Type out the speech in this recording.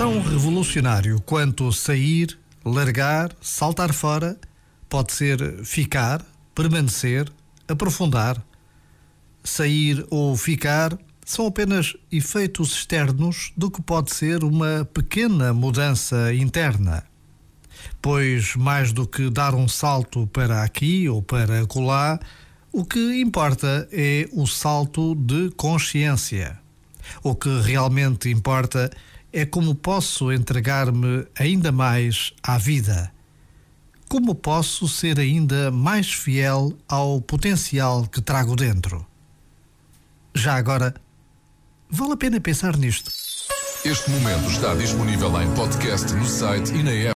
Tão revolucionário quanto sair, largar, saltar fora, pode ser ficar, permanecer, aprofundar. Sair ou ficar são apenas efeitos externos do que pode ser uma pequena mudança interna. Pois, mais do que dar um salto para aqui ou para acolá, o que importa é o salto de consciência. O que realmente importa é como posso entregar-me ainda mais à vida. Como posso ser ainda mais fiel ao potencial que trago dentro. Já agora, vale a pena pensar nisto. Este momento está disponível em podcast no site e na app.